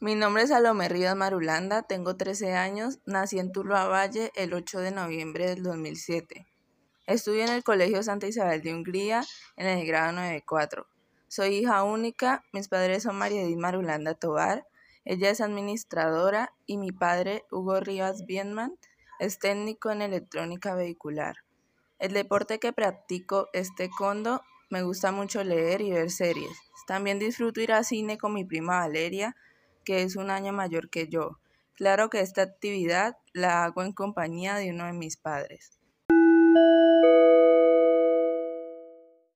Mi nombre es Salomé Rivas Marulanda, tengo 13 años, nací en Tuluá Valle el 8 de noviembre del 2007. Estudio en el Colegio Santa Isabel de Hungría en el grado 94. Soy hija única, mis padres son María Edith Marulanda Tobar, ella es administradora y mi padre, Hugo Rivas Bienman, es técnico en electrónica vehicular. El deporte que practico es taekwondo, me gusta mucho leer y ver series. También disfruto ir al cine con mi prima Valeria, que es un año mayor que yo. Claro que esta actividad la hago en compañía de uno de mis padres.